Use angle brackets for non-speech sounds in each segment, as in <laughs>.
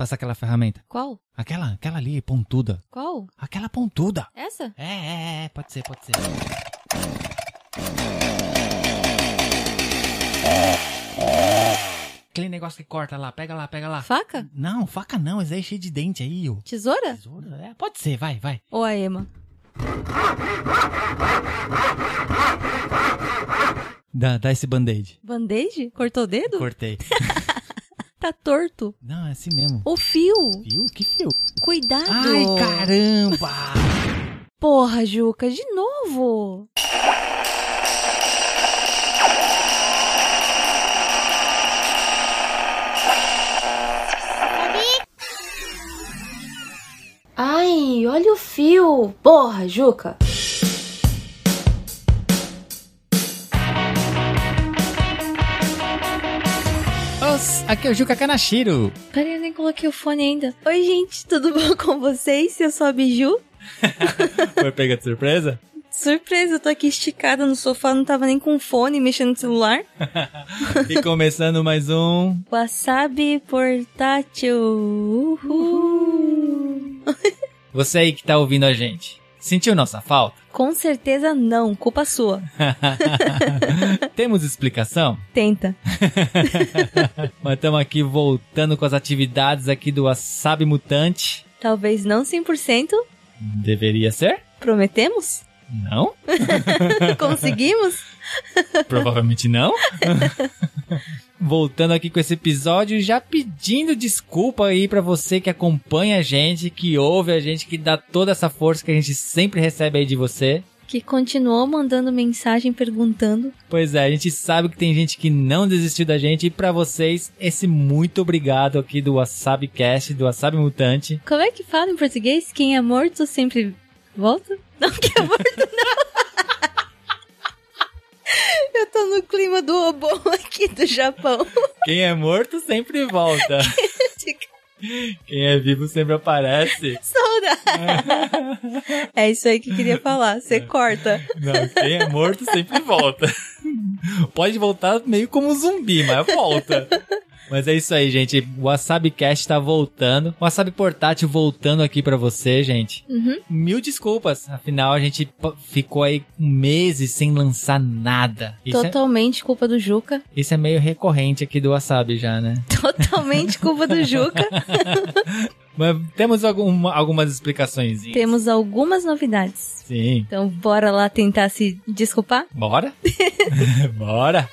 passar aquela ferramenta. Qual? Aquela, aquela ali, pontuda. Qual? Aquela pontuda. Essa? É, é, é, pode ser, pode ser. Aquele negócio que corta lá, pega lá, pega lá. Faca? Não, faca não, esse aí é cheio de dente aí, ó. Tesoura? Tesoura? É, pode ser, vai, vai. Ou a Ema? Dá, dá esse band-aid. Band-aid? Cortou o dedo? Cortei. <laughs> Tá torto. Não, é assim mesmo. O fio. Fio? Que fio? Cuidado. Ai, caramba! Porra, Juca, de novo. Ai, olha o fio. Porra, Juca. Aqui é o Juca Kanashiro. Peraí, eu nem coloquei o fone ainda. Oi, gente, tudo <laughs> bom com vocês? Eu sou a Biju. <laughs> Foi pega de surpresa? Surpresa, eu tô aqui esticada no sofá, não tava nem com fone, mexendo no celular. <laughs> e começando mais um. Wasabi portátil. Uhul. Você aí que tá ouvindo a gente, sentiu nossa falta? Com certeza não, culpa sua. <laughs> Temos explicação? Tenta. <laughs> Mas estamos aqui voltando com as atividades aqui do Wasabi Mutante. Talvez não 100%. Deveria ser? Prometemos? Não? <laughs> Conseguimos? Provavelmente não. <laughs> Voltando aqui com esse episódio, já pedindo desculpa aí pra você que acompanha a gente, que ouve a gente, que dá toda essa força que a gente sempre recebe aí de você. Que continuou mandando mensagem perguntando. Pois é, a gente sabe que tem gente que não desistiu da gente e pra vocês, esse muito obrigado aqui do Wasabi Cast, do Wasabi Mutante. Como é que fala em português? Quem é morto sempre volta? Não, quem é morto não. Tô no clima do Obon aqui do Japão. <laughs> Quem é morto sempre volta. <laughs> Quem é vivo sempre aparece. Saudade. É isso aí que eu queria falar. Você corta. Não, quem é morto sempre volta. Pode voltar meio como um zumbi, mas volta. Mas é isso aí, gente. O Wasabi Cast tá voltando. O Wasabi Portátil voltando aqui pra você, gente. Uhum. Mil desculpas. Afinal, a gente ficou aí meses sem lançar nada. Isso é, Totalmente culpa do Juca. <laughs> isso é meio recorrente aqui do Wasabi já, né? <laughs> Totalmente culpa do Juca. <laughs> Mas temos algum, algumas explicações. Temos algumas novidades. Sim. Então, bora lá tentar se desculpar? Bora? Bora!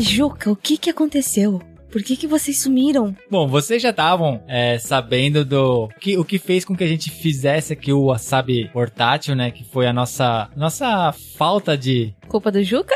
Mas, Juca, o que que aconteceu? Por que que vocês sumiram? Bom, vocês já estavam é, sabendo do que o que fez com que a gente fizesse aqui o Wasabi portátil, né? Que foi a nossa nossa falta de Culpa do Juca?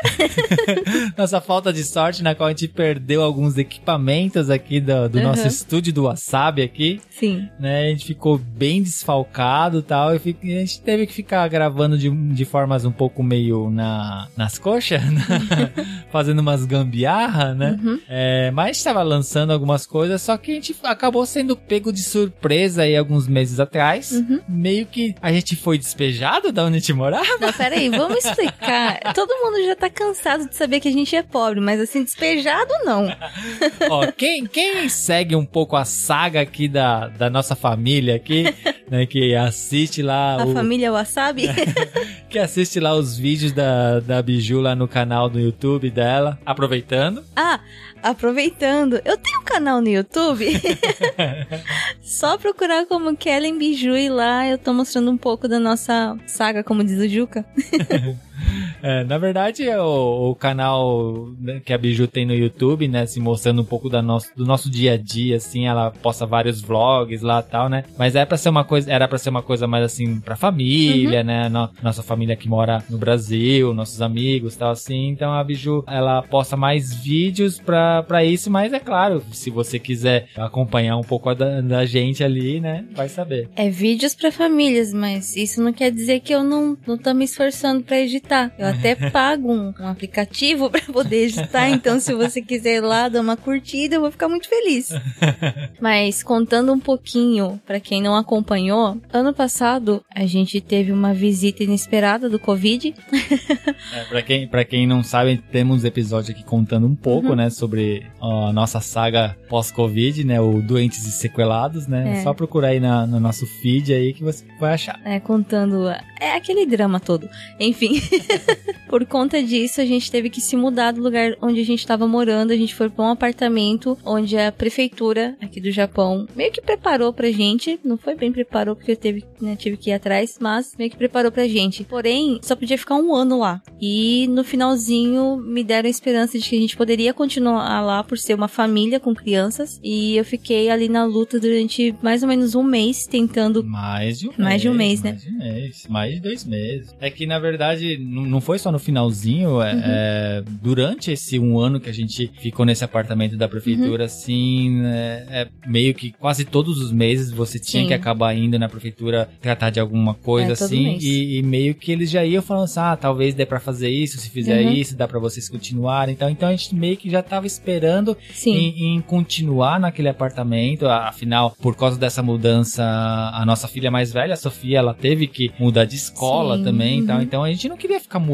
<laughs> nossa falta de sorte na qual a gente perdeu alguns equipamentos aqui do, do Uhum. nosso estúdio do Wasabi aqui, Sim. né? A gente ficou bem desfalcado e tal, e fi- a gente teve que ficar gravando de, de formas um pouco meio na, nas coxas, né? <laughs> fazendo umas gambiarra, né? Uhum. É, mas estava lançando algumas coisas, só que a gente acabou sendo pego de surpresa aí alguns meses atrás. Uhum. Meio que a gente foi despejado da onde a gente morava. Não, peraí, vamos explicar. <laughs> Todo mundo já tá cansado de saber que a gente é pobre, mas assim, despejado não. <laughs> Ó, quem, quem segue um pouco a saga aqui da, da nossa família aqui, <laughs> né, que assiste lá A o, família Wasabi. <laughs> que assiste lá os vídeos da, da Biju lá no canal do YouTube dela, aproveitando. Ah, aproveitando, eu tenho um canal no YouTube. Só procurar como Kellen Biju e lá eu tô mostrando um pouco da nossa saga, como diz o Juca. É, na verdade, é o, o canal né, que a Biju tem no YouTube, né, se mostrando um pouco da nosso, do nosso dia a dia, assim, ela posta vários vlogs lá e tal, né? Mas é para ser uma coisa, era para ser uma coisa mais assim pra família, né? No- nossa família que mora no Brasil, nossos amigos, tal assim. Então a Biju, ela posta mais vídeos pra, pra isso, mas é claro, se você quiser acompanhar um pouco da, da gente ali, né, vai saber. É vídeos pra famílias, mas isso não quer dizer que eu não, não tô me esforçando pra editar. Eu até pago um, um aplicativo <laughs> para poder editar. Então, se você quiser ir lá dar uma curtida, eu vou ficar muito feliz. <laughs> Mas contando um pouquinho para quem não acompanhou, ano passado a gente teve uma visita inesperada do Covid. é, para quem para quem não sabe, temos episódio aqui contando um pouco, uhum. né, sobre a nossa saga pós-Covid, né, o doentes e sequelados, né? É. Só procurar aí na, no nosso feed aí que você vai achar. É, contando é aquele drama todo. Enfim, <laughs> <laughs> por conta disso a gente teve que se mudar do lugar onde a gente estava morando. A gente foi para um apartamento onde a prefeitura aqui do Japão meio que preparou pra gente. Não foi bem preparou porque eu teve, né, tive que ir atrás, mas meio que preparou pra gente. Porém, só podia ficar um ano lá. E no finalzinho me deram a esperança de que a gente poderia continuar lá por ser uma família com crianças. E eu fiquei ali na luta durante mais ou menos um mês tentando. Mais de um mais mês. De um mês né? Mais de um mês. Mais de dois meses. É que na verdade não foi só no finalzinho, é, uhum. é, durante esse um ano que a gente ficou nesse apartamento da prefeitura, uhum. assim, é, é, meio que quase todos os meses você tinha Sim. que acabar indo na prefeitura tratar de alguma coisa é, assim, e, e, meio que eles já iam falando assim, ah, talvez dê para fazer isso, se fizer uhum. isso, dá para vocês continuarem, então, então a gente meio que já tava esperando em, em, continuar naquele apartamento, afinal, por causa dessa mudança, a nossa filha mais velha, a Sofia, ela teve que mudar de escola Sim. também, então, então a gente não queria ficar mudando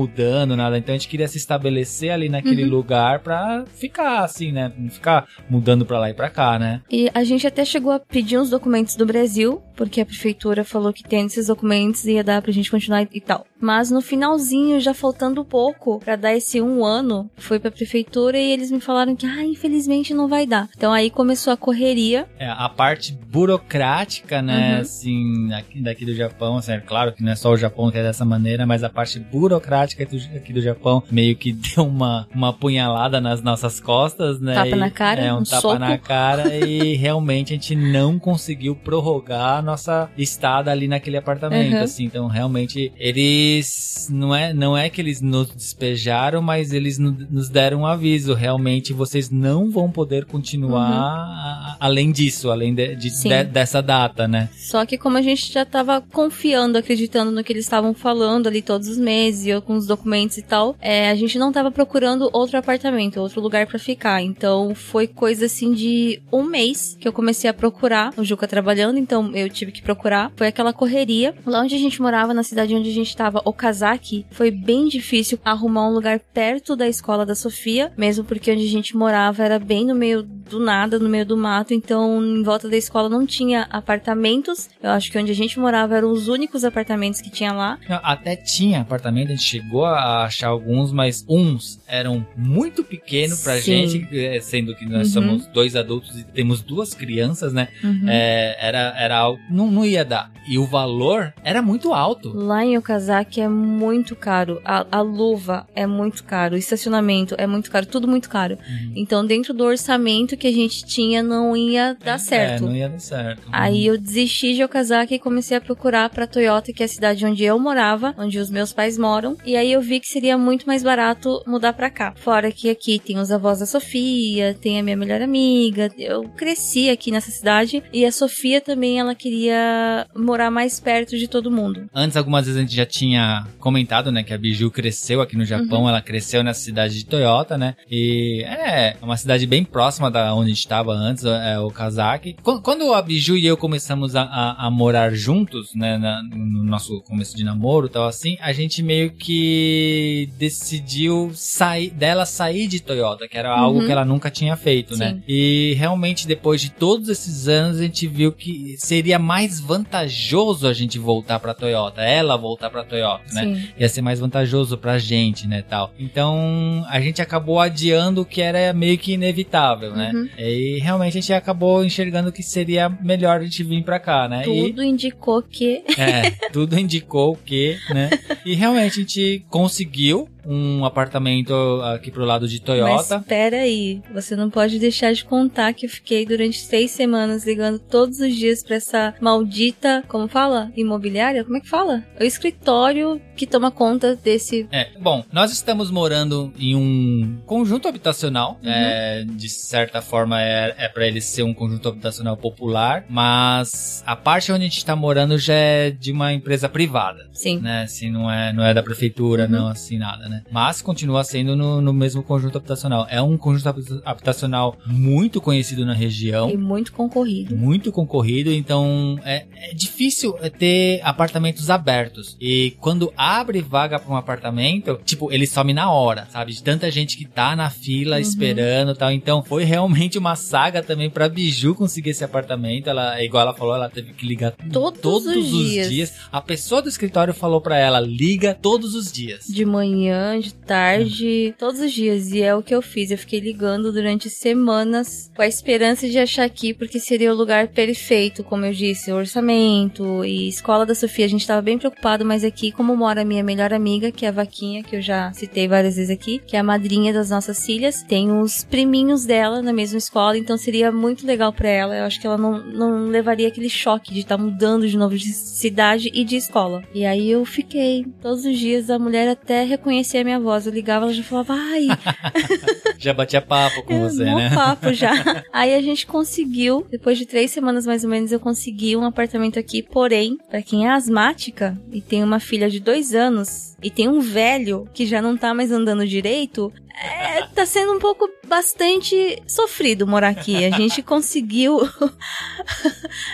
nada, então a gente queria se estabelecer ali naquele uhum. lugar pra ficar assim, né, não ficar mudando pra lá e pra cá, né. E a gente até chegou a pedir uns documentos do Brasil, porque a prefeitura falou que tem esses documentos e ia dar pra gente continuar e tal. Mas no finalzinho, já faltando pouco para dar esse um ano, foi pra prefeitura e eles me falaram que, ah, infelizmente não vai dar. Então aí começou a correria. É, a parte burocrática, né, uhum. assim, aqui, daqui do Japão, assim, é claro que não é só o Japão que é dessa maneira, mas a parte burocrática aqui do Japão meio que <laughs> deu uma, uma punhalada nas nossas costas, né? Tapa na cara, é, um, um tapa soco. na cara e <laughs> realmente a gente não conseguiu prorrogar a nossa estada ali naquele apartamento, uhum. assim. Então, realmente, eles não é, não é que eles nos despejaram, mas eles nos deram um aviso. Realmente, vocês não vão poder continuar uhum. Além disso, além de, de, de, dessa data, né? Só que como a gente já tava confiando, acreditando no que eles estavam falando ali todos os meses, e com os documentos e tal, é, a gente não tava procurando outro apartamento, outro lugar para ficar. Então, foi coisa assim de um mês que eu comecei a procurar. O Juca trabalhando, então eu tive que procurar. Foi aquela correria. Lá onde a gente morava, na cidade onde a gente estava, Okazaki, foi bem difícil arrumar um lugar perto da escola da Sofia, mesmo porque onde a gente morava era bem no meio do nada, no meio do mato, então em volta da escola não tinha apartamentos. Eu acho que onde a gente morava eram os únicos apartamentos que tinha lá. Até tinha apartamento, a gente chegou a achar alguns, mas uns eram muito pequenos pra Sim. gente, eh, sendo que nós uhum. somos dois adultos e temos duas crianças, né? Uhum. É, era, era algo. Não, não ia dar. E o valor era muito alto. Lá em Okazaki é muito caro. A, a luva é muito caro. O estacionamento é muito caro. Tudo muito caro. Uhum. Então, dentro do orçamento que a gente tinha, não ia dar é, certo. É, não ia dar certo. Aí eu desisti de Okazaki e comecei a procurar pra Toyota, que é a cidade onde eu morava, onde os meus pais moram. E aí eu vi que seria muito mais barato mudar pra cá. Fora que aqui tem os avós da Sofia, tem a minha melhor amiga. Eu cresci aqui nessa cidade. E a Sofia também, ela queria morar mais perto de todo mundo. Antes, algumas vezes a gente já tinha comentado, né, que a Biju cresceu aqui no Japão, uhum. ela cresceu nessa cidade de Toyota, né? E é uma cidade bem próxima da onde a gente estava antes, é o Kazaki. Quando a Biju e eu começamos a, a, a morar juntos, né, na, no nosso começo de namoro e tal assim, a gente meio que decidiu sair dela sair de Toyota, que era algo uhum. que ela nunca tinha feito, né? Sim. né? E realmente depois de todos esses anos a gente viu que seria mais vantajoso a gente voltar para Toyota, ela voltar para Toyota, né? Sim. Ia ser mais vantajoso pra gente, né, tal. Então, a gente acabou adiando o que era meio que inevitável, né? Uhum. E realmente a gente acabou enxergando que seria melhor a gente vir pra cá, né? Tudo e... indicou que. É, tudo indicou que, né? E realmente a gente conseguiu um apartamento aqui pro lado de Toyota. Mas espera aí, você não pode deixar de contar que eu fiquei durante seis semanas ligando todos os dias para essa maldita, como fala? Imobiliária? Como é que fala? O escritório que toma conta desse. É, bom, nós estamos morando em um conjunto habitacional. Uhum. É, de certa forma é, é para ele ser um conjunto habitacional popular, mas a parte onde a gente está morando já é de uma empresa privada. Sim. Né? Assim, não é, não é da prefeitura, uhum. não assim nada né? Mas continua sendo no, no mesmo conjunto habitacional. É um conjunto habi- habitacional muito conhecido na região. E muito concorrido. Muito concorrido, então é, é difícil ter apartamentos abertos. E quando abre vaga para um apartamento, tipo, ele some na hora, sabe? De tanta gente que tá na fila Uhum. esperando tal. Então foi realmente uma saga também pra Biju conseguir esse apartamento. Ela, igual ela falou, ela teve que ligar Todos os dias. A pessoa do escritório falou pra ela: liga todos os dias. De manhã, de tarde, todos os dias. E é o que eu fiz. Eu fiquei ligando durante semanas com a esperança de achar aqui, porque seria o lugar perfeito, como eu disse, orçamento e escola da Sofia. A gente tava bem preocupado, mas aqui, como mora a minha melhor amiga, que é a Vaquinha, que eu já citei várias vezes aqui, que é a madrinha das nossas filhas, tem os priminhos dela na mesma escola, então seria muito legal pra ela. Eu acho que ela não, não levaria aquele choque de estar mudando de novo de cidade e de escola. E aí eu fiquei todos os dias, a mulher até reconhecia a minha voz. Eu ligava, ela já falava, ai, <laughs> Já batia papo com você, mó né? papo já. <laughs> Aí a gente conseguiu, depois de três semanas mais ou menos, eu consegui um apartamento aqui. Porém, pra quem é asmática e tem uma filha de dois anos e tem um velho que já não tá mais andando direito, é, tá sendo um pouco bastante sofrido morar aqui. A gente <laughs> conseguiu.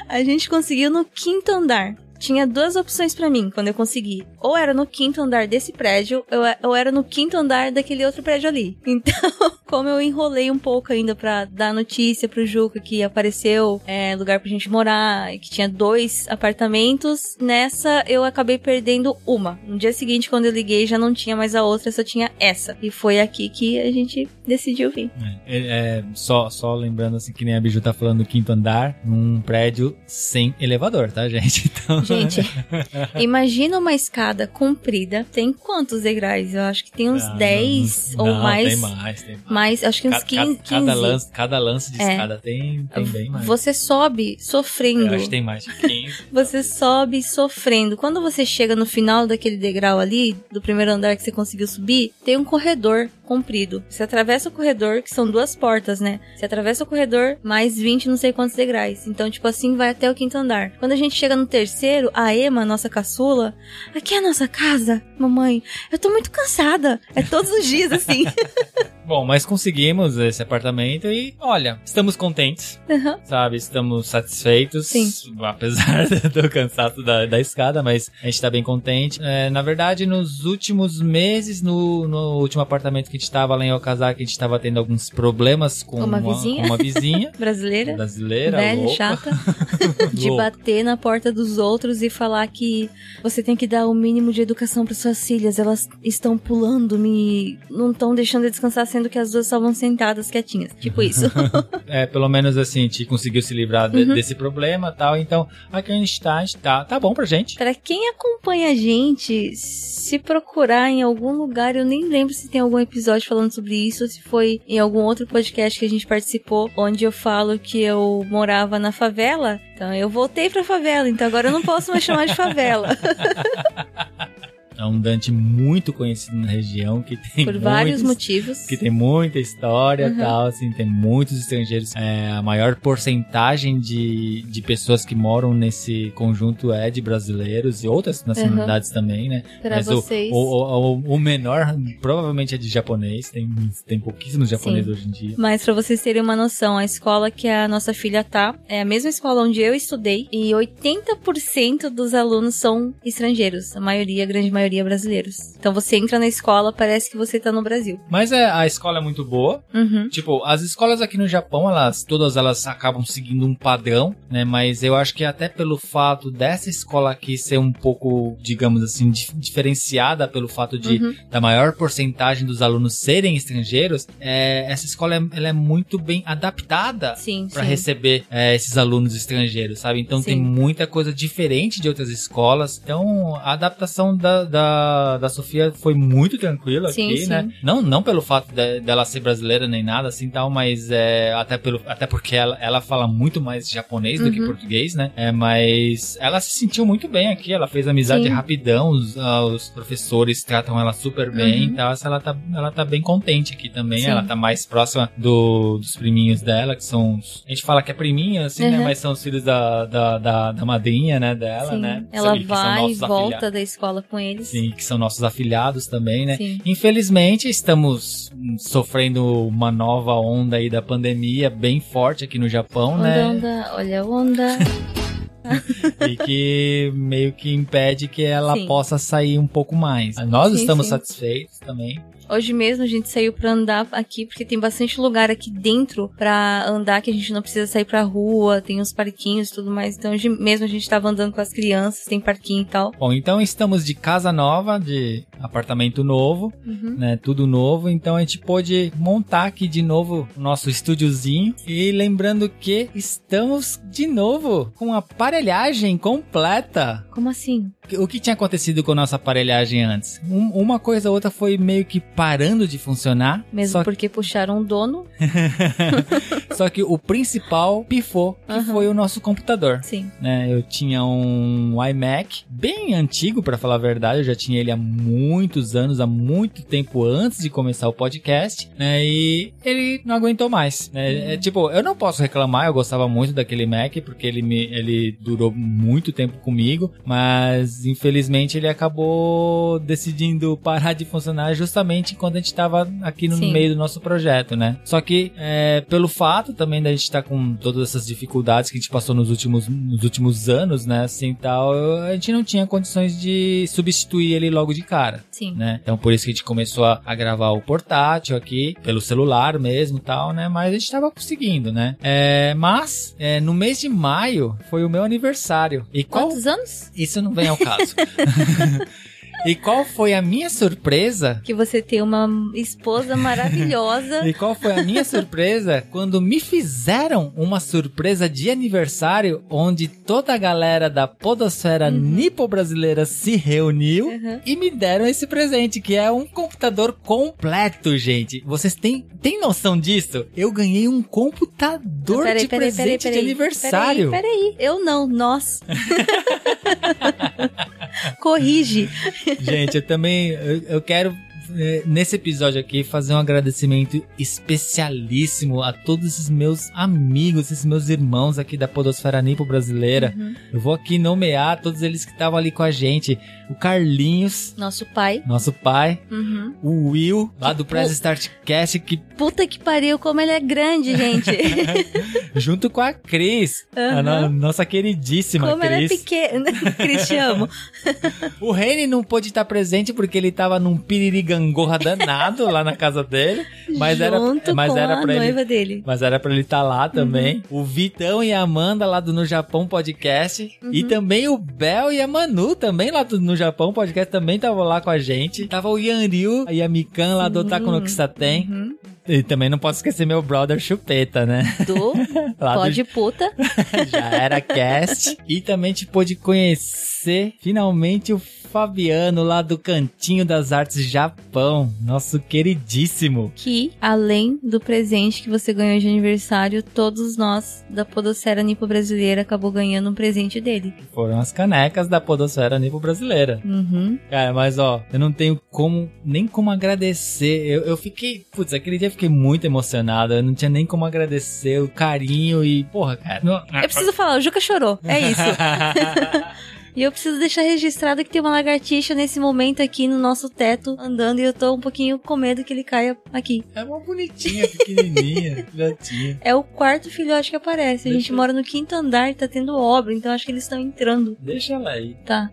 a gente conseguiu no quinto andar. Tinha duas opções pra mim quando eu consegui. Ou era no quinto andar desse prédio, ou- ou era no quinto andar daquele outro prédio ali. <laughs> Então, como eu enrolei um pouco ainda pra dar notícia pro Juca que apareceu é, lugar pra gente morar, que tinha dois apartamentos, nessa eu acabei perdendo uma. No dia seguinte, quando eu liguei, já não tinha mais a outra, só tinha essa. E foi aqui que a gente decidiu vir. É, é, só, só lembrando assim que nem a Biju tá falando do quinto andar, num prédio sem elevador, tá, gente? <laughs> Então, Gente, <laughs> imagina uma escada comprida. Tem quantos degraus? Eu acho que tem uns Ah, 10 não, ou não, mais. Tem mais, tem mais. Mais, acho que uns Ca- ca- 15. Cada, 15. lance, cada lance de É. escada tem, tem bem mais. Você sobe sofrendo. Eu acho que tem mais de 15. <laughs> Você sobe sofrendo. Quando você chega no final daquele degrau ali, do primeiro andar que você conseguiu subir, tem um corredor comprido. Você atravessa o corredor, que são duas portas, né? Você atravessa o corredor, mais 20 não sei quantos degraus. Então, tipo assim, vai até o quinto andar. Quando a gente chega no terceiro, a Emma, nossa caçula, aqui é a nossa casa, mamãe. Eu tô muito cansada. É todos os dias assim. <laughs> Bom, mas conseguimos esse apartamento e, olha, estamos contentes, Uhum. sabe? Estamos satisfeitos. Sim. Apesar <laughs> do cansaço da, da escada, mas a gente tá bem contente. É, na verdade, nos últimos meses, no, no último apartamento que a gente tava lá em Okazaki, a gente tava tendo alguns problemas com Uma vizinha. com uma vizinha <laughs> Brasileira. brasileira, Velha, louca. chata. <laughs> de bater na porta dos outros e falar que você tem que dar o mínimo de educação para suas filhas. Elas estão pulando, me não estão deixando eu descansar, sendo que as duas estavam sentadas quietinhas. Tipo isso. <laughs> É, pelo menos assim, a gente conseguiu se livrar de- Uhum. desse problema e tal. Então, aqui a gente tá, gente tá, tá bom pra gente. Para quem acompanha a gente, se procurar em algum lugar, eu nem lembro se tem algum episódio falando sobre isso, ou se foi em algum outro podcast que a gente participou, onde eu falo que eu morava na favela. Então eu voltei pra favela, então agora eu não posso mais chamar de favela. <laughs> É um Dante muito conhecido na região, que tem Por vários muitos- motivos. que tem muita história e Uhum. tal, assim, tem muitos estrangeiros. É, a maior porcentagem de, de pessoas que moram nesse conjunto é de brasileiros e outras nacionalidades também, né? Pra Mas o, vocês. o, o, o- o menor provavelmente é de japonês, tem, tem pouquíssimos japoneses hoje em dia. Mas pra vocês terem uma noção, a escola que a nossa filha tá é a mesma escola onde eu estudei e 80% dos alunos são estrangeiros, a maioria, a grande maioria brasileiros. Então você entra na escola, parece que você tá no Brasil. Mas é, a escola é muito boa, Uhum. Tipo, as escolas aqui no Japão, elas todas elas acabam seguindo um padrão, né? Mas eu acho que até pelo fato dessa escola aqui ser um pouco, digamos assim, dif- diferenciada pelo fato de Uhum. da maior porcentagem dos alunos serem estrangeiros, é, essa escola é, ela é muito bem adaptada para receber é, esses alunos estrangeiros, sabe? Então tem Sim. muita coisa diferente de outras escolas. Então a adaptação da, da, da Sofia foi muito tranquila Sim, aqui, sim. né? Não, não pelo fato de- dela ser brasileira nem nada assim tal, mas é, até, pelo, até porque ela, ela fala muito mais japonês do que Uhum. português, né? É, mas ela se sentiu muito bem aqui, ela fez amizade Sim. rapidão, os, ah, os professores tratam ela super bem Uhum. e tal. Ela tá, ela tá bem contente aqui também. Ela tá mais próxima do, dos priminhos dela, que são. os- A gente fala que é priminho, assim, né? Uhum. Mas são os filhos da, da, da, da madrinha, né? Dela, né? Ela vai e volta da escola com eles. Sim, que são nossos afiliados também, né? Sim. Infelizmente, estamos sofrendo uma nova onda aí da pandemia bem forte aqui no Japão, Onda, né? onda, olha a onda. <laughs> e que meio que impede que ela Sim. possa sair um pouco mais. Nós Sim, estamos sim. satisfeitos também. Hoje mesmo a gente saiu pra andar aqui, porque tem bastante lugar aqui dentro pra andar que a gente não precisa sair pra rua, tem uns parquinhos e tudo mais. Então hoje mesmo a gente tava andando com as crianças, tem parquinho e tal. Bom, então estamos de casa nova, de apartamento novo, Uhum. né? Tudo novo. Então a gente pôde montar aqui de novo o nosso estúdiozinho. E lembrando que estamos de novo com a aparelhagem completa. Como assim? O que tinha acontecido com a nossa aparelhagem antes? Um- uma coisa ou outra foi meio que parando de funcionar. Mesmo só, porque puxaram o dono? <laughs> só que o principal pifou, que foi o nosso computador. Sim. né? Eu tinha um iMac bem antigo, pra falar a verdade. Eu já tinha ele há muitos anos, há muito tempo antes de começar o podcast, né? E ele não aguentou mais, né? É, tipo, eu não posso reclamar. Eu gostava muito daquele Mac porque ele me, ele durou muito tempo comigo, mas infelizmente ele acabou decidindo parar de funcionar justamente quando a gente tava aqui no Sim. meio do nosso projeto, né? Só que é, pelo fato também da gente estar com todas essas dificuldades que a gente passou nos últimos, nos últimos anos, né? Assim tal, a gente não tinha condições de substituir ele logo de cara. Sim. Né? Então por isso que a gente começou a, a gravar o portátil aqui, pelo celular mesmo e tal, né? Mas a gente tava conseguindo, né? É, mas, é, no mês de maio foi o meu aniversário. E qual... Quantos anos? Isso não vem ao caso. <laughs> e qual foi a minha surpresa Que você tem uma esposa maravilhosa. <laughs> E qual foi a minha surpresa quando me fizeram uma surpresa de aniversário onde toda a galera da podosfera nipo-brasileira se reuniu Uhum. e me deram esse presente, que é um computador completo, gente. Vocês têm, têm noção disso? Eu ganhei um computador Peraí, de peraí, peraí, presente peraí. de aniversário. Peraí, peraí. Eu não, nós. <laughs> Corrige. Gente, eu também eu, eu quero nesse episódio aqui fazer um agradecimento especialíssimo a todos esses meus amigos, esses meus irmãos aqui da Podosfera Nipo brasileira. Uhum. Eu vou aqui nomear todos eles que estavam ali com a gente. O Carlinhos, Nosso pai. nosso pai, Uhum. o Will, lá do Press Startcast, que Puta que pariu, como ele é grande, gente. <laughs> junto com a Cris, a no- nossa queridíssima como ele é Cris. pequeno. <laughs> Cris, te amo. <laughs> O Reni não pôde estar presente porque ele tava num piririgangorra danado lá na casa dele. Mas era- Junto mas com era a pra ele- noiva dele. Mas era pra ele estar lá também. Uhum. O Vitão e a Amanda lá do No Japão Podcast. E Uhum. também o Bel e a Manu também lá do No Japão Podcast também estavam lá com a gente. Tava o Yanryu e a Mikan lá do. Otaku no Kisaten. Uhum. E também não posso esquecer meu brother Chupeta, né? Do <laughs> Lá do Pode Puta. <laughs> Já era cast. E também te pôde conhecer finalmente o Fabiano lá do Cantinho das Artes Japão. Nosso queridíssimo. Que, além do presente que você ganhou de aniversário, todos nós da Podocera Nipo Brasileira acabou ganhando um presente dele. Foram as canecas da Podosfera Nipo Brasileira. Uhum. Cara, mas ó, eu não tenho como, nem como agradecer. Eu, eu fiquei, putz, aquele dia eu fiquei muito emocionado. Eu não tinha nem como agradecer o carinho e, porra, cara. Não... Eu preciso falar, o Juca chorou. É isso. <laughs> E eu preciso deixar registrado que tem uma lagartixa nesse momento aqui no nosso teto andando e eu tô um pouquinho com medo que ele caia aqui. é uma bonitinha, pequenininha, <laughs> filhotinha. É o quarto filhote que aparece. A gente Deixa eu- mora no quinto andar e tá tendo obra, então acho que eles estão entrando. Deixa ela aí. Tá.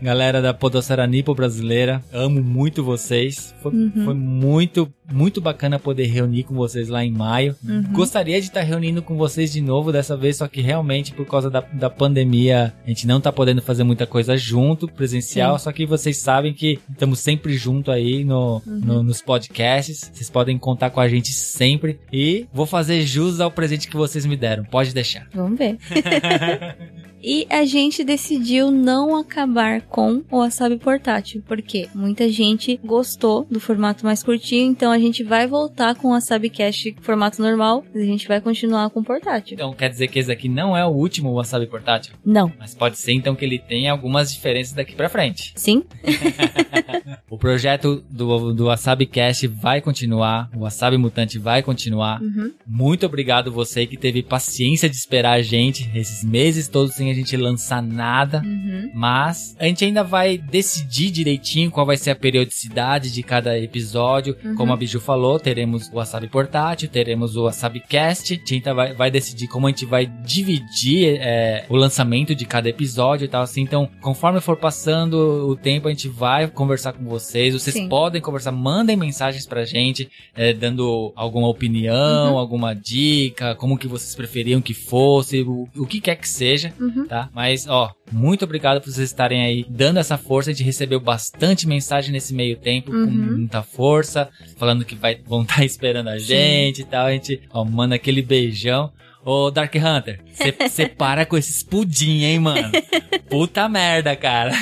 Galera da Podosfera Nipo brasileira, amo muito vocês. Foi, Uhum. foi muito, muito bacana poder reunir com vocês lá em maio. Uhum. Gostaria de estar reunindo com vocês de novo dessa vez, só que realmente por causa da, da pandemia a gente não tá podendo fazer muita coisa junto, presencial. Só que vocês sabem que estamos sempre junto aí no, no- nos podcasts. Vocês podem contar com a gente sempre. E vou fazer jus ao presente que vocês me deram. Pode deixar. Vamos ver. <laughs> E a gente decidiu não acabar com o wasabi portátil, porque muita gente gostou do formato mais curtinho, então a gente vai voltar com a Sabcast formato normal, mas a gente vai continuar com o portátil. Então quer dizer que esse aqui não é o último Wasabi portátil? Não. Mas pode ser então que ele tenha algumas diferenças daqui pra frente. Sim? <laughs> O projeto do, do Wasabi Cast vai continuar, o Wasabi Mutante vai continuar. Uhum. Muito obrigado você que teve paciência de esperar a gente esses meses todos sem a gente lançar nada. Uhum. Mas a gente ainda vai decidir direitinho qual vai ser a periodicidade de cada episódio. Uhum. Como a Biju falou, teremos o Wasabi Portátil, teremos o Wasabi Cast. A gente vai, vai decidir como a gente vai dividir é, o lançamento de cada episódio e tal assim. Então, conforme for passando o tempo, a gente vai conversar com vocês. Vocês Sim. podem conversar, mandem mensagens pra gente, é, dando alguma opinião, Uhum. alguma dica, como que vocês preferiam que fosse, o, o que quer que seja Uhum. tá? Mas, ó, muito obrigado por vocês estarem aí dando essa força. A gente recebeu bastante mensagem nesse meio tempo, com Uhum. muita força, falando que vai, vão estar <laughs> esperando a gente e tal. A gente, ó, manda aquele beijão. Ô, Dark Hunter, você <laughs> para com esses pudim, hein, mano? <laughs> Puta merda, cara.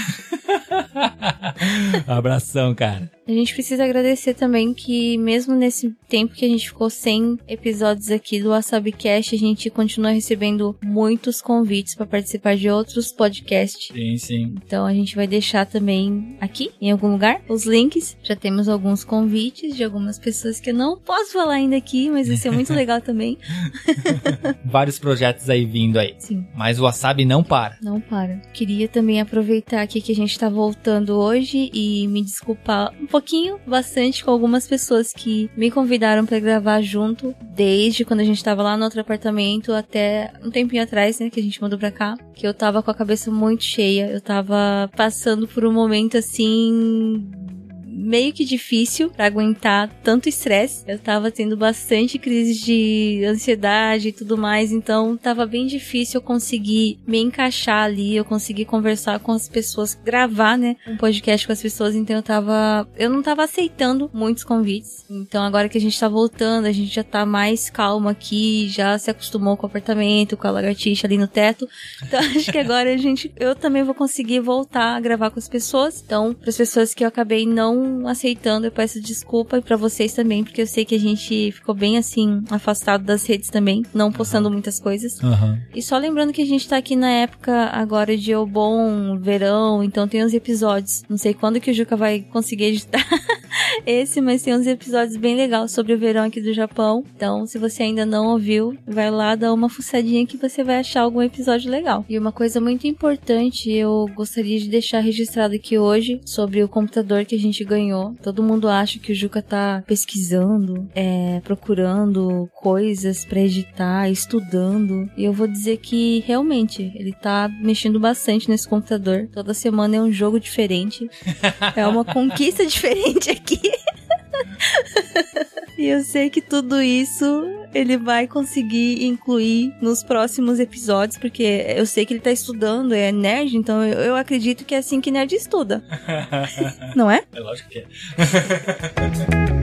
<laughs> Abração, cara. A gente precisa agradecer também que, mesmo nesse tempo que a gente ficou sem episódios aqui do WasabiCast, a gente continua recebendo muitos convites para participar de outros podcasts. Sim, sim. Então a gente vai deixar também aqui, em algum lugar, os links. Já temos alguns convites de algumas pessoas que eu não posso falar ainda aqui, mas vai ser muito <laughs> legal também. <laughs> Vários projetos aí vindo aí. Sim. Mas o Wasabi não para. Não para. Queria também aproveitar aqui que a gente tá voltando hoje e me desculpar um pouquinho, bastante, com algumas pessoas que me convidaram pra gravar junto, desde quando a gente tava lá no outro apartamento até um tempinho atrás, né, que a gente mudou pra cá, que eu tava com a cabeça muito cheia, eu tava passando por um momento assim meio que difícil pra aguentar tanto estresse. Eu tava tendo bastante crise de ansiedade e tudo mais, então tava bem difícil eu conseguir me encaixar ali, eu conseguir conversar com as pessoas, gravar, né, um podcast com as pessoas, então eu tava, eu não tava aceitando muitos convites. Então agora que a gente tá voltando, a gente já tá mais calmo aqui, já se acostumou com o apartamento, com a lagartixa ali no teto. Então <laughs> acho que agora a gente, eu também vou conseguir voltar a gravar com as pessoas. Então, para as pessoas que eu acabei não aceitando, eu peço desculpa e para vocês também, porque eu sei que a gente ficou bem assim afastado das redes também, não postando muitas coisas. Aham. E só lembrando que a gente tá aqui na época agora de Obon, verão, então tem uns episódios. Não sei quando que o Juca vai conseguir editar <laughs> esse, mas tem uns episódios bem legais sobre o verão aqui do Japão. Então, se você ainda não ouviu, vai lá dar uma fuçadinha que você vai achar algum episódio legal. E uma coisa muito importante, eu gostaria de deixar registrado aqui hoje sobre o computador que a gente ganhou. Todo mundo acha que o Juca tá pesquisando, é, procurando coisas pra editar, estudando. E eu vou dizer que realmente ele tá mexendo bastante nesse computador. Toda semana é um jogo diferente. <laughs> é uma conquista diferente aqui. <laughs> E eu sei que tudo isso ele vai conseguir incluir nos próximos episódios, porque eu sei que ele tá estudando, é nerd, então eu, eu acredito que é assim que nerd estuda. <laughs> Não é? É lógico que é. <laughs>